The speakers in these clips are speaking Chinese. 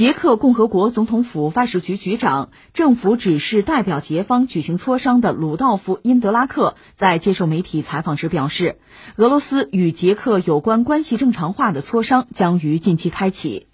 捷克共和国总统府外事局局长、政府指示代表捷方举行磋商的鲁道夫·因德拉克在接受媒体采访时表示，俄罗斯与捷克有关关系正常化的磋商将于近期开启。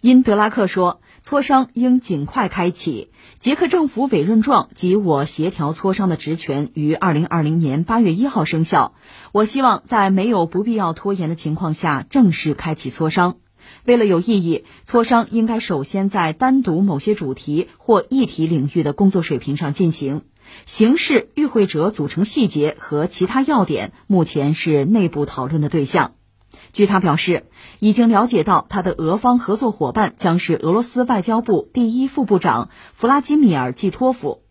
因德拉克说，磋商应尽快开启。捷克政府委任状及我协调磋商的职权于二零二零年八月一号生效。我希望在没有不必要拖延的情况下正式开启磋商。为了有意义，磋商应该首先在单独某些主题或议题领域的工作水平上进行。形式、与会者组成细节和其他要点目前是内部讨论的对象。据他表示，已经了解到他的俄方合作伙伴将是俄罗斯外交部第一副部长弗拉基米尔·季托夫。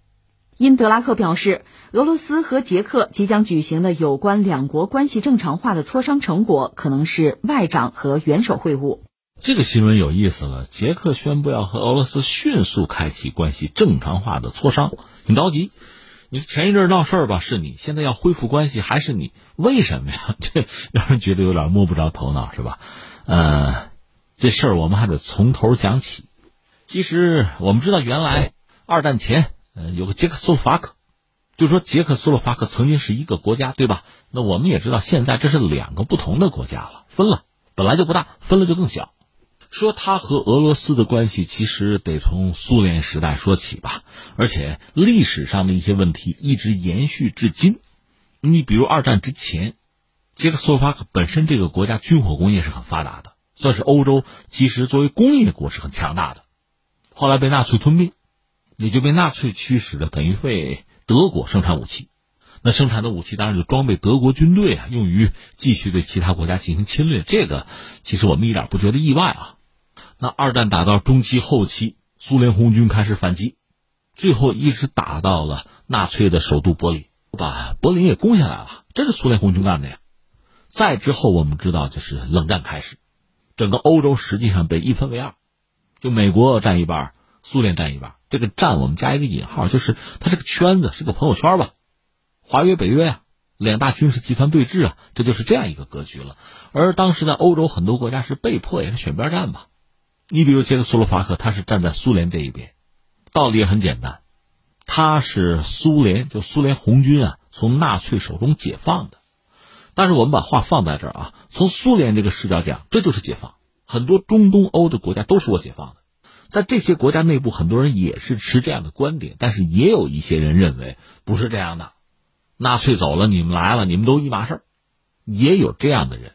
因德拉克表示，俄罗斯和捷克即将举行的有关两国关系正常化的磋商成果，可能是外长和元首会晤。这个新闻有意思了，捷克宣布要和俄罗斯迅速开启关系正常化的磋商，挺着急。你前一阵闹事儿吧，是你；现在要恢复关系，还是你？为什么呀？这让人觉得有点摸不着头脑，是吧？呃，这事儿我们还得从头讲起。其实我们知道，原来二战前，呃，有个捷克斯洛伐克，就说捷克斯洛伐克曾经是一个国家，对吧？那我们也知道，现在这是两个不同的国家了，分了，本来就不大，分了就更小。说他和俄罗斯的关系，其实得从苏联时代说起吧，而且历史上的一些问题一直延续至今。你比如二战之前，捷克斯洛伐克本身这个国家军火工业是很发达的，算是欧洲其实作为工业国是很强大的。后来被纳粹吞并，也就被纳粹驱使的，等于为德国生产武器。那生产的武器当然就装备德国军队啊，用于继续对其他国家进行侵略。这个其实我们一点不觉得意外啊。那二战打到中期后期，苏联红军开始反击，最后一直打到了纳粹的首都柏林，把柏林也攻下来了。这是苏联红军干的呀。再之后，我们知道就是冷战开始，整个欧洲实际上被一分为二，就美国占一半，苏联占一半。这个“占”我们加一个引号，就是它是个圈子，是个朋友圈吧。华约、北约呀，两大军事集团对峙啊，这就是这样一个格局了。而当时在欧洲很多国家是被迫也是选边站吧。你比如捷克斯洛伐克，他是站在苏联这一边，道理也很简单，他是苏联，就苏联红军啊，从纳粹手中解放的。但是我们把话放在这儿啊，从苏联这个视角讲，这就是解放。很多中东欧的国家都是我解放的，在这些国家内部，很多人也是持这样的观点，但是也有一些人认为不是这样的，纳粹走了，你们来了，你们都一码事儿，也有这样的人，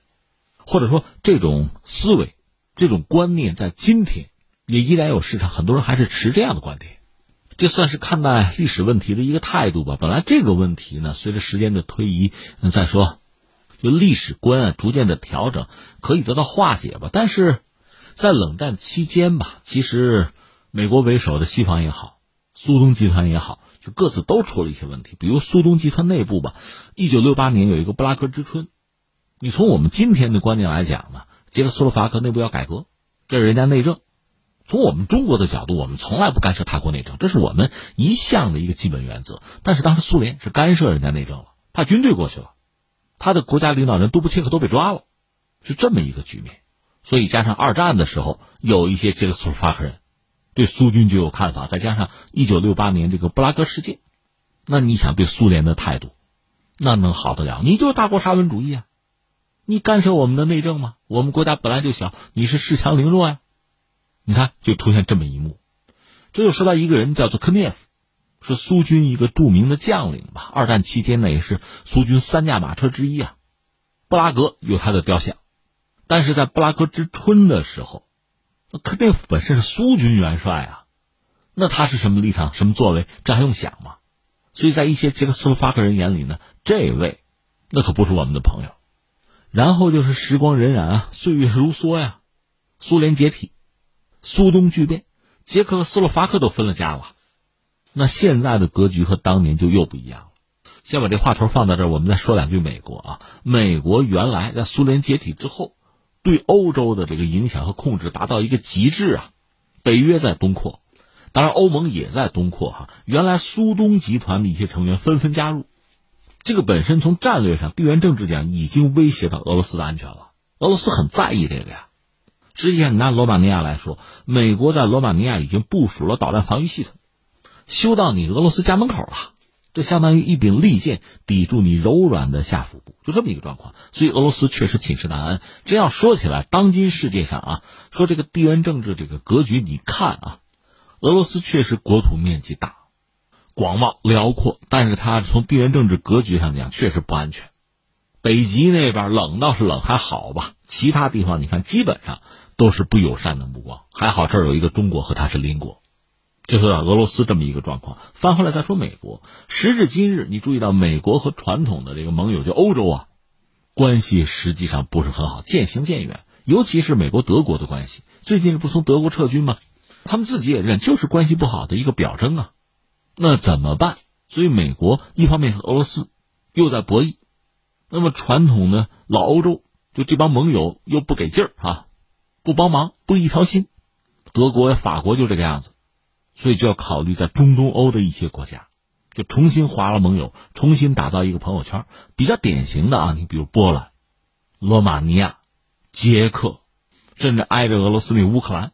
或者说这种思维。这种观念在今天也依然有市场，很多人还是持这样的观点，这算是看待历史问题的一个态度吧。本来这个问题呢，随着时间的推移，再说，就历史观啊逐渐的调整，可以得到化解吧。但是，在冷战期间吧，其实美国为首的西方也好，苏东集团也好，就各自都出了一些问题。比如苏东集团内部吧，一九六八年有一个布拉格之春，你从我们今天的观念来讲呢？捷克斯洛伐克内部要改革，这是人家内政。从我们中国的角度，我们从来不干涉他国内政，这是我们一向的一个基本原则。但是当时苏联是干涉人家内政了，派军队过去了，他的国家领导人杜布切克都被抓了，是这么一个局面。所以加上二战的时候，有一些捷克斯洛伐克人对苏军就有看法，再加上一九六八年这个布拉格事件，那你想对苏联的态度，那能好得了？你就是大国沙文主义啊！你干涉我们的内政吗？我们国家本来就小，你是恃强凌弱呀！你看，就出现这么一幕。这就说到一个人，叫做科涅夫，是苏军一个著名的将领吧。二战期间呢，也是苏军三驾马车之一啊。布拉格有他的雕像，但是在布拉格之春的时候，科涅夫本身是苏军元帅啊，那他是什么立场、什么作为？这还用想吗？所以在一些捷克斯洛伐克人眼里呢，这位那可不是我们的朋友。然后就是时光荏苒啊，岁月如梭呀，苏联解体，苏东剧变，捷克和斯洛伐克都分了家了。那现在的格局和当年就又不一样了。先把这话头放在这儿，我们再说两句美国啊。美国原来在苏联解体之后，对欧洲的这个影响和控制达到一个极致啊。北约在东扩，当然欧盟也在东扩哈。原来苏东集团的一些成员纷纷加入。这个本身从战略上、地缘政治讲，已经威胁到俄罗斯的安全了。俄罗斯很在意这个呀，实际上，你拿罗马尼亚来说，美国在罗马尼亚已经部署了导弹防御系统，修到你俄罗斯家门口了。这相当于一柄利剑抵住你柔软的下腹部，就这么一个状况。所以俄罗斯确实寝食难安。这要说起来，当今世界上啊，说这个地缘政治这个格局，你看啊，俄罗斯确实国土面积大、广袤辽阔，但是它从地缘政治格局上讲确实不安全。北极那边冷倒是冷还好吧，其他地方你看基本上都是不友善的目光。还好这儿有一个中国和它是邻国。就是俄罗斯这么一个状况，翻回来再说美国。时至今日，你注意到美国和传统的这个盟友就欧洲啊，关系实际上不是很好，渐行渐远。尤其是美国德国的关系，最近不从德国撤军吗？他们自己也认，就是关系不好的一个表征啊。那怎么办？所以美国一方面和俄罗斯又在博弈，那么传统的老欧洲就这帮盟友又不给劲儿啊，不帮忙，不一条心。德国、法国就这个样子。所以就要考虑在中东欧的一些国家，就重新划了盟友，重新打造一个朋友圈。比较典型的啊，你比如波兰、罗马尼亚、捷克，甚至挨着俄罗斯那乌克兰，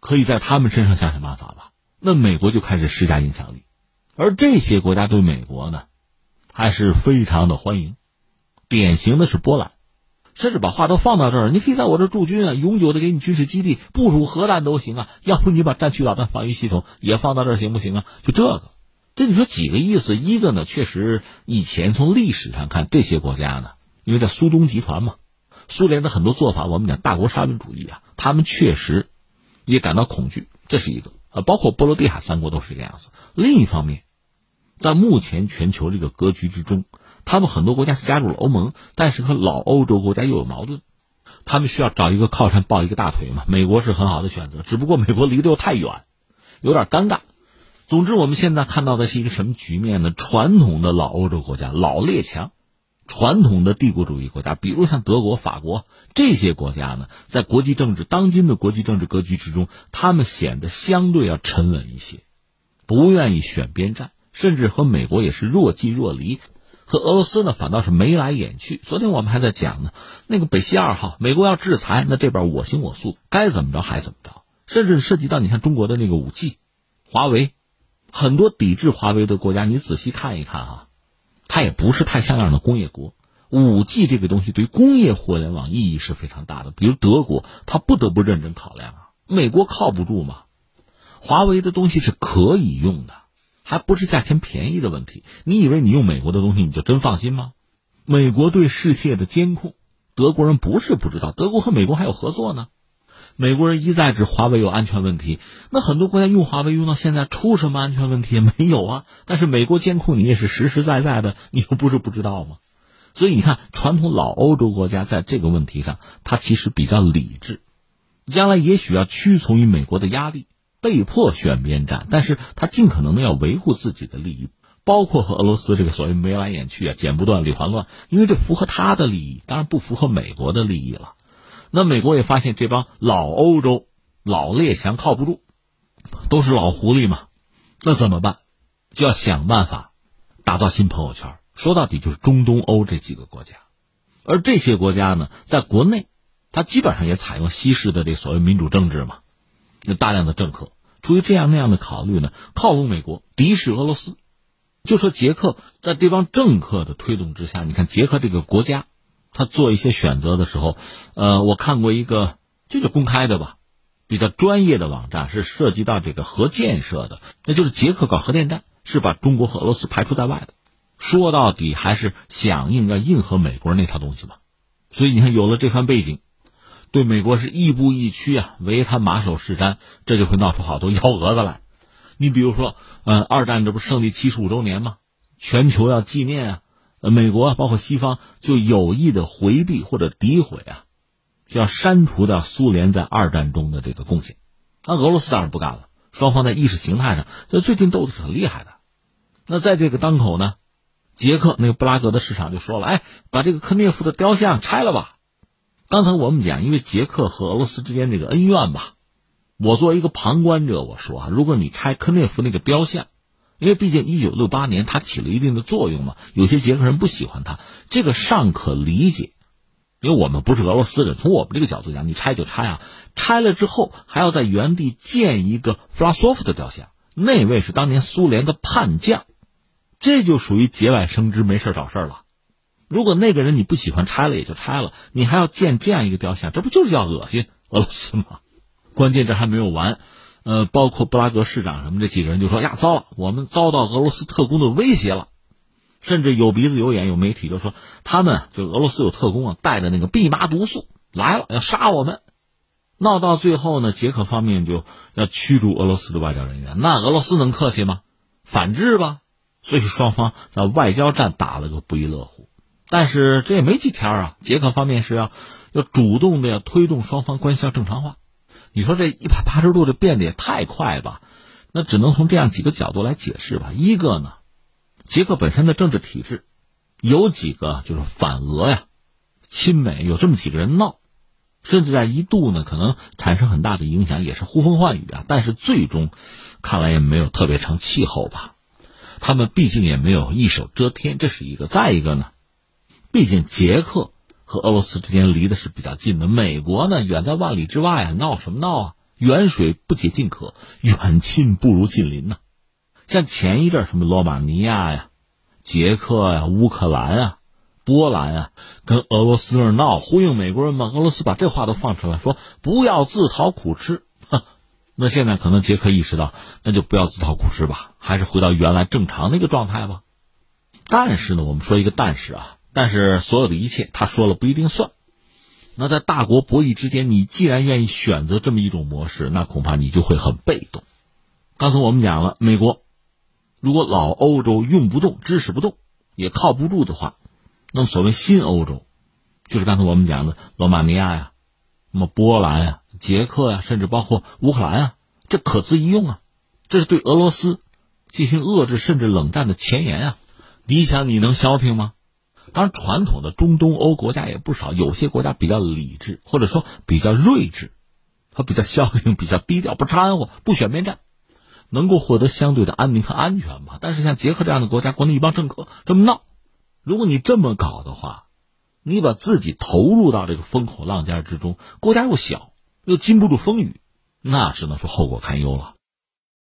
可以在他们身上想想办法吧。那美国就开始施加影响力，而这些国家对美国呢，还是非常的欢迎。典型的是波兰。甚至把话都放到这儿，你可以在我这驻军啊，永久的给你军事基地部署核弹都行啊。要不你把战区导弹防御系统也放到这儿行不行啊？就这个，这你说几个意思？一个呢，确实以前从历史上看，这些国家呢，因为在苏东集团嘛，苏联的很多做法，我们讲大国沙文主义啊，他们确实也感到恐惧，这是一个啊。包括波罗的海三国都是这个样子。另一方面，在目前全球这个格局之中。他们很多国家是加入了欧盟，但是和老欧洲国家又有矛盾，他们需要找一个靠山抱一个大腿嘛。美国是很好的选择，只不过美国离得又太远，有点尴尬。总之，我们现在看到的是一个什么局面呢？传统的老欧洲国家、老列强、传统的帝国主义国家，比如像德国、法国这些国家呢，在国际政治当今的国际政治格局之中，他们显得相对要沉稳一些，不愿意选边站，甚至和美国也是若即若离。和俄罗斯呢，反倒是眉来眼去。昨天我们还在讲呢，那个北溪二号，美国要制裁，那这边我行我素，该怎么着还怎么着。甚至涉及到你看中国的那个五 G，华为，很多抵制华为的国家，你仔细看一看啊，它也不是太像样的工业国。五 G 这个东西对工业互联网意义是非常大的，比如德国，它不得不认真考量啊。美国靠不住嘛，华为的东西是可以用的。还不是价钱便宜的问题，你以为你用美国的东西你就真放心吗？美国对世界的监控，德国人不是不知道，德国和美国还有合作呢。美国人一再指华为有安全问题，那很多国家用华为用到现在出什么安全问题也没有啊？但是美国监控你也是实实在在的，你又不是不知道吗？所以你看，传统老欧洲国家在这个问题上，它其实比较理智，将来也许要屈从于美国的压力。被迫选边站，但是他尽可能的要维护自己的利益，包括和俄罗斯这个所谓眉来眼去啊，剪不断理还乱，因为这符合他的利益，当然不符合美国的利益了。那美国也发现这帮老欧洲老列强靠不住，都是老狐狸嘛，那怎么办？就要想办法打造新朋友圈。说到底就是中东欧这几个国家，而这些国家呢，在国内，它基本上也采用西式的这所谓民主政治嘛。有大量的政客出于这样那样的考虑呢，靠拢美国，敌视俄罗斯。就说捷克在这帮政客的推动之下，你看捷克这个国家，他做一些选择的时候，呃，我看过一个这就公开的吧，比较专业的网站是涉及到这个核建设的，那就是捷克搞核电站是把中国和俄罗斯排除在外的。说到底还是响应要应和美国那套东西嘛。所以你看，有了这番背景。对美国是亦步亦趋啊，唯他马首是瞻，这就会闹出好多幺蛾子来。你比如说，呃，二战这不胜利七十五周年吗？全球要纪念啊，呃，美国包括西方就有意的回避或者诋毁啊，就要删除掉苏联在二战中的这个贡献。那俄罗斯当然不干了，双方在意识形态上就最近斗的是很厉害的。那在这个当口呢，捷克那个布拉格的市场就说了，哎，把这个科涅夫的雕像拆了吧。刚才我们讲，因为捷克和俄罗斯之间这个恩怨吧，我作为一个旁观者，我说啊，如果你拆科涅夫那个雕像，因为毕竟一九六八年它起了一定的作用嘛，有些捷克人不喜欢它，这个尚可理解。因为我们不是俄罗斯人，从我们这个角度讲，你拆就拆啊，拆了之后还要在原地建一个弗拉索夫的雕像，那位是当年苏联的叛将，这就属于节外生枝，没事找事了。如果那个人你不喜欢，拆了也就拆了，你还要建这样一个雕像，这不就是要恶心俄罗斯吗？关键这还没有完，呃，包括布拉格市长什么这几个人就说呀，糟了，我们遭到俄罗斯特工的威胁了。甚至有鼻子有眼，有媒体就说他们就俄罗斯有特工啊，带着那个蓖麻毒素来了，要杀我们。闹到最后呢，捷克方面就要驱逐俄罗斯的外交人员。那俄罗斯能客气吗？反制吧。所以双方在外交战打了个不亦乐乎。但是这也没几天啊，捷克方面是要要主动的要推动双方关系要正常化。你说这一百八十度的变得也太快吧？那只能从这样几个角度来解释吧。一个呢。捷克本身的政治体制，有几个就是反俄呀、亲美，有这么几个人闹，甚至在一度呢可能产生很大的影响，也是呼风唤雨啊。但是最终，看来也没有特别成气候吧。他们毕竟也没有一手遮天，这是一个。再一个呢，毕竟捷克和俄罗斯之间离的是比较近的，美国呢远在万里之外啊，闹什么闹啊？远水不解近渴，远亲不如近邻呐。像前一阵什么罗马尼亚呀、捷克呀、乌克兰啊、波兰啊，跟俄罗斯那闹，呼应美国人嘛。俄罗斯把这话都放出来，说不要自讨苦吃。那现在可能捷克意识到，那就不要自讨苦吃吧，还是回到原来正常那个状态吧。但是呢，我们说一个但是啊，但是所有的一切他说了不一定算。那在大国博弈之间，你既然愿意选择这么一种模式，那恐怕你就会很被动。刚才我们讲了，美国。如果老欧洲用不动、支持不动、也靠不住的话，那么所谓新欧洲，就是刚才我们讲的罗马尼亚呀、什么波兰呀、捷克呀，甚至包括乌克兰啊，这可资一用啊，这是对俄罗斯进行遏制甚至冷战的前沿啊。你想你能消停吗？当然，传统的中东欧国家也不少，有些国家比较理智，或者说比较睿智，它比较消停、比较低调，不掺和，不选边站。能够获得相对的安宁和安全吧，但是像捷克这样的国家，国内一帮政客这么闹，如果你这么搞的话，你把自己投入到这个风口浪尖之中，国家又小，又经不住风雨，那只能说后果堪忧了。